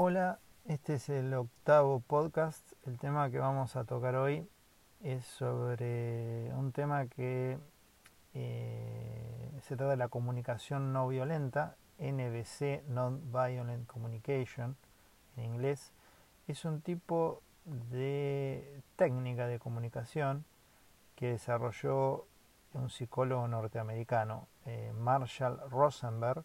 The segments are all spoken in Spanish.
Hola, este es el octavo podcast. El tema que vamos a tocar hoy es sobre un tema que eh, se trata de la comunicación no violenta, NVC, Non-Violent Communication en inglés. Es un tipo de técnica de comunicación que desarrolló un psicólogo norteamericano, eh, Marshall Rosenberg,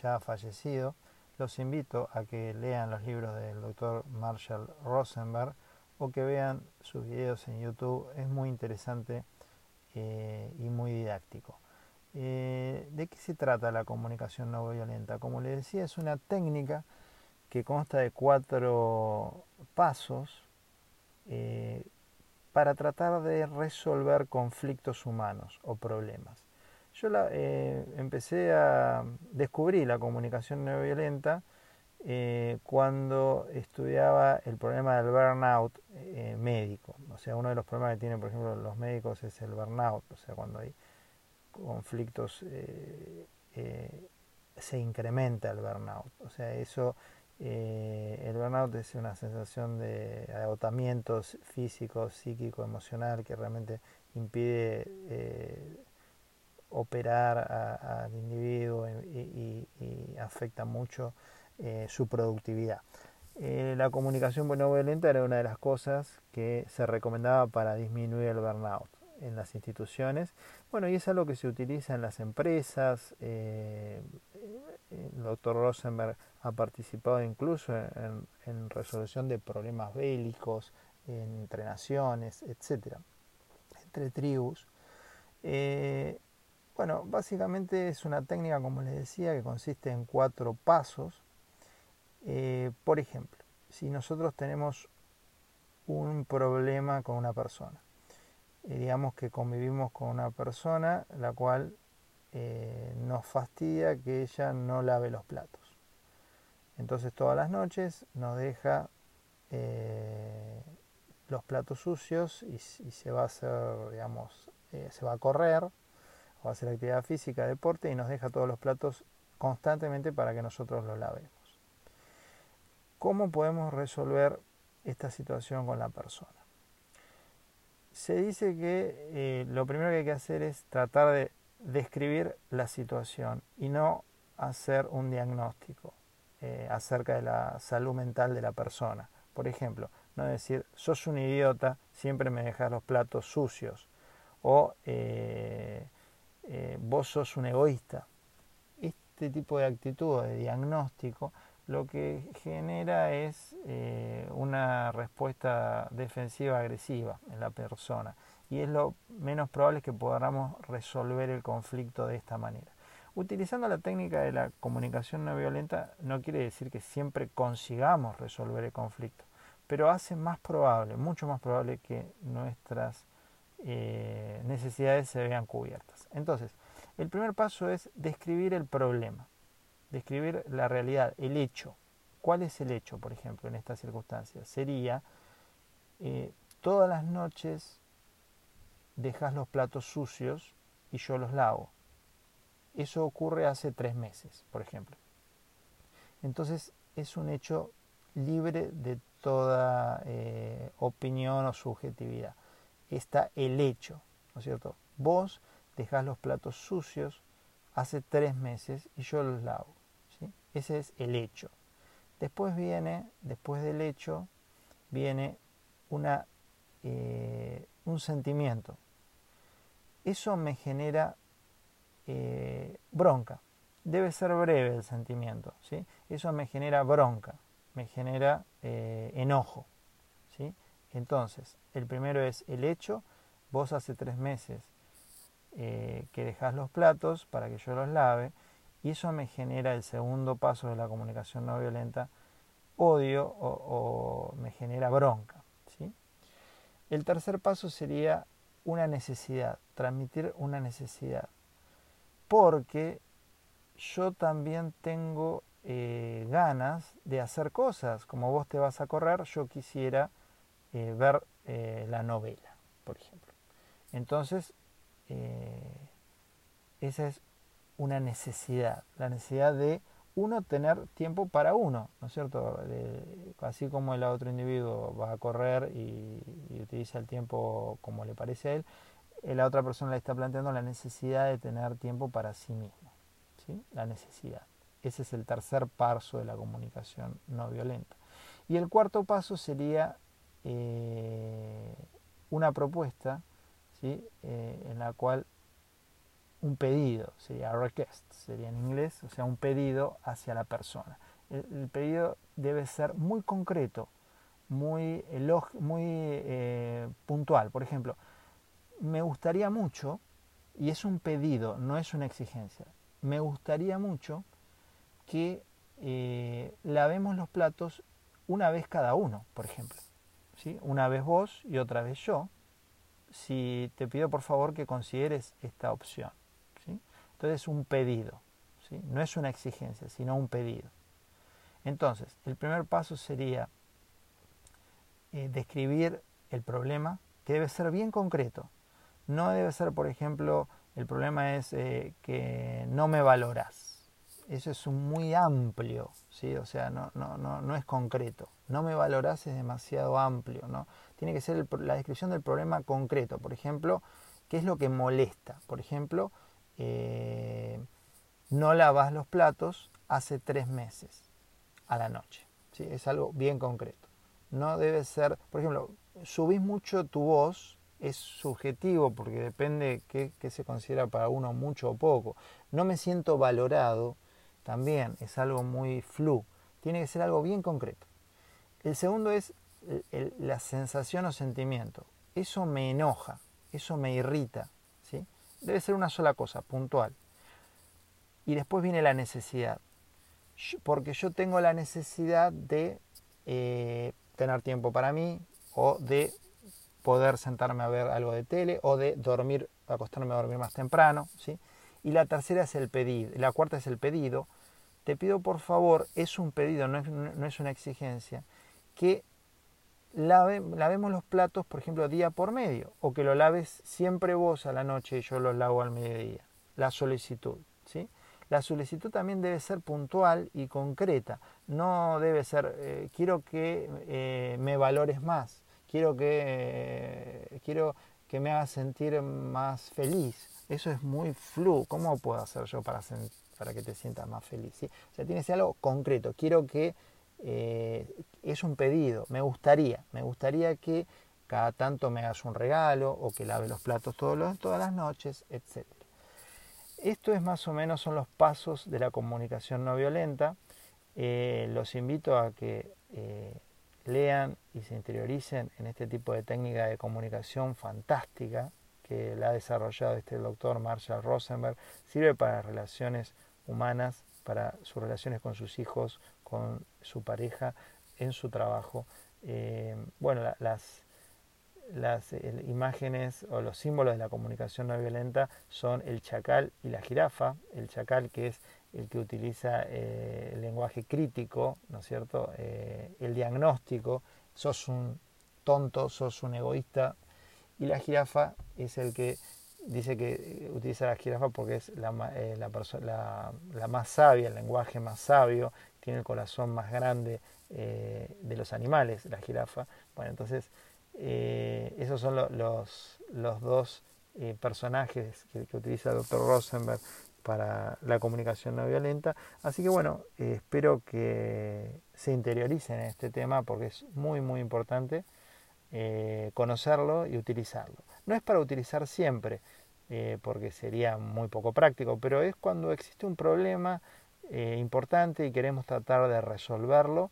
ya fallecido. Los invito a que lean los libros del doctor Marshall Rosenberg o que vean sus videos en YouTube. Es muy interesante eh, y muy didáctico. Eh, ¿De qué se trata la comunicación no violenta? Como les decía, es una técnica que consta de cuatro pasos para tratar de resolver conflictos humanos o problemas. Yo la, eh, empecé a descubrir la comunicación no violenta eh, cuando estudiaba el problema del burnout eh, médico. O sea, uno de los problemas que tienen, por ejemplo, los médicos es el burnout, o sea, cuando hay conflictos se incrementa el burnout. O sea, eso el burnout es una sensación de agotamiento físico, psíquico, emocional que realmente impide eh, operar al individuo y, afecta mucho eh, su productividad. la comunicación no violenta era una de las cosas que se recomendaba para disminuir el burnout en las instituciones. Bueno, y es algo que se utiliza en las empresas. Eh, el doctor Rosenberg ha participado incluso en, resolución de problemas bélicos entre naciones, etc. Entre tribus. Eh, bueno, básicamente es una técnica, como les decía, que consiste en cuatro pasos. Eh, por ejemplo, si nosotros tenemos un problema con una persona, eh, digamos que convivimos con una persona la cual eh, nos fastidia que ella no lave los platos. Entonces todas las noches nos deja eh, los platos sucios y, se va a hacer, digamos, se va a correr o hacer actividad física, deporte y nos deja todos los platos constantemente para que nosotros los lavemos. ¿Cómo podemos resolver esta situación con la persona? se dice que eh, lo primero que hay que hacer es tratar de describir la situación y no hacer un diagnóstico eh, acerca de la salud mental de la persona. Por ejemplo, no decir, sos un idiota, siempre me dejas los platos sucios. O eh, vos sos un egoísta. Este tipo de actitud de diagnóstico lo que genera es eh, una respuesta defensiva agresiva en la persona y es lo menos probable que podamos resolver el conflicto de esta manera. Utilizando la técnica de la comunicación no violenta no quiere decir que siempre consigamos resolver el conflicto, pero hace más probable, mucho más probable que nuestras eh, necesidades se vean cubiertas. Entonces, el primer paso es describir el problema describir la realidad, el hecho. ¿Cuál es el hecho, por ejemplo, en estas circunstancias? Sería, eh, todas las noches dejas los platos sucios y yo los lavo. Eso ocurre hace tres meses, por ejemplo. Entonces es un hecho libre de toda eh, opinión o subjetividad. Está el hecho, ¿no es cierto? Vos dejas los platos sucios hace tres meses y yo los lavo. Ese es el hecho. Después viene, después del hecho, viene una, eh, un sentimiento. Eso me genera eh, bronca. Debe ser breve el sentimiento. ¿sí? Eso me genera bronca, me genera eh, enojo. Entonces, el primero es el hecho. Vos hace tres meses que dejas los platos para que yo los lave y eso me genera el segundo paso de la comunicación no violenta, odio o, me genera bronca. ¿sí? El tercer paso sería una necesidad, transmitir una necesidad. Porque yo también tengo eh, ganas de hacer cosas. Como vos te vas a correr, yo quisiera eh, ver eh, la novela, por ejemplo. Entonces, esa es una necesidad, la necesidad de uno tener tiempo para uno, ¿no es cierto? así como el otro individuo va a correr y, utiliza el tiempo como le parece a él, eh, la otra persona le está planteando la necesidad de tener tiempo para sí mismo, ¿sí? La necesidad. Ese es el tercer paso de la comunicación no violenta. Y el cuarto paso sería eh, una propuesta ¿sí? Eh, en la cual un pedido, sería request, sería en inglés, o sea, un pedido hacia la persona. El, pedido debe ser muy concreto, muy, muy eh, puntual. Por ejemplo, me gustaría mucho, y es un pedido, no es una exigencia, me gustaría mucho que lavemos los platos una vez cada uno, por ejemplo. ¿Sí? Una vez vos y otra vez yo. Si te pido por favor que consideres esta opción. ¿sí? Entonces un pedido. ¿sí? No es una exigencia, sino un pedido. Entonces, el primer paso sería eh, describir el problema, que debe ser bien concreto. No debe ser, por ejemplo, el problema es eh, que no me valoras eso es un muy amplio, ¿sí? o sea, no, no, no, no es concreto. No me valorás es demasiado amplio, ¿no? Tiene que ser la descripción del problema concreto. Por ejemplo, ¿qué es lo que molesta? Por ejemplo, eh, no lavas los platos hace tres meses a la noche. ¿sí? Es algo bien concreto. No debe ser, por ejemplo, subís mucho tu voz, es subjetivo porque depende qué, qué se considera para uno mucho o poco. No me siento valorado también es algo muy flu, tiene que ser algo bien concreto. El segundo es la sensación o sentimiento. Eso me enoja, eso me irrita. ¿sí? Debe ser una sola cosa, puntual. Y después viene la necesidad. Porque yo tengo la necesidad de eh, tener tiempo para mí o de poder sentarme a ver algo de tele o de dormir, acostarme a dormir más temprano. ¿sí? Y la tercera es el pedido, la cuarta es el pedido. Te pido por favor, es un pedido, no es, una exigencia, que lave, lavemos los platos, por ejemplo, día por medio, o que lo laves siempre vos a la noche y yo lo lavo al mediodía. La solicitud, ¿sí? La solicitud también debe ser puntual y concreta. No debe ser, eh, quiero que eh, me valores más, quiero que, eh, quiero que me hagas sentir más feliz. Eso es muy flu. ¿Cómo puedo hacer yo para, para que te sientas más feliz? O sea, tienes algo concreto. Quiero que eh, es un pedido. Me gustaría, me gustaría que cada tanto me hagas un regalo o que lave los platos todos todas las noches, etc. Esto es más o menos son los pasos de la comunicación no violenta. Eh, los invito a que eh, lean y se interioricen en este tipo de técnica de comunicación fantástica que la ha desarrollado este doctor Marshall Rosenberg, sirve para relaciones humanas, para sus relaciones con sus hijos, con su pareja, en su trabajo. Eh, bueno, las, las imágenes o los símbolos de la comunicación no violenta son el chacal y la jirafa. El chacal que es el que utiliza eh, el lenguaje crítico, ¿no es cierto? Eh, el diagnóstico, sos un tonto, sos un egoísta, y la jirafa es el que dice que utiliza la jirafa porque es la, eh, la, la, más sabia, el lenguaje más sabio, tiene el corazón más grande de los animales, la jirafa. Bueno, entonces esos son los, los dos personajes que, que utiliza el doctor Rosenberg para la comunicación no violenta. Así que bueno, eh, espero que se interioricen en este tema porque es muy muy importante eh, conocerlo y utilizarlo. No es para utilizar siempre, eh, porque sería muy poco práctico, pero es cuando existe un problema importante y queremos tratar de resolverlo.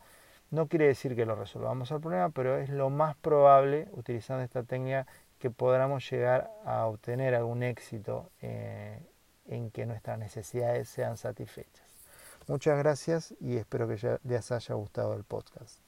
No quiere decir que lo resolvamos el problema, pero es lo más probable, utilizando esta técnica, que podamos llegar a obtener algún éxito en que nuestras necesidades sean satisfechas. Muchas gracias y espero que ya les haya gustado el podcast.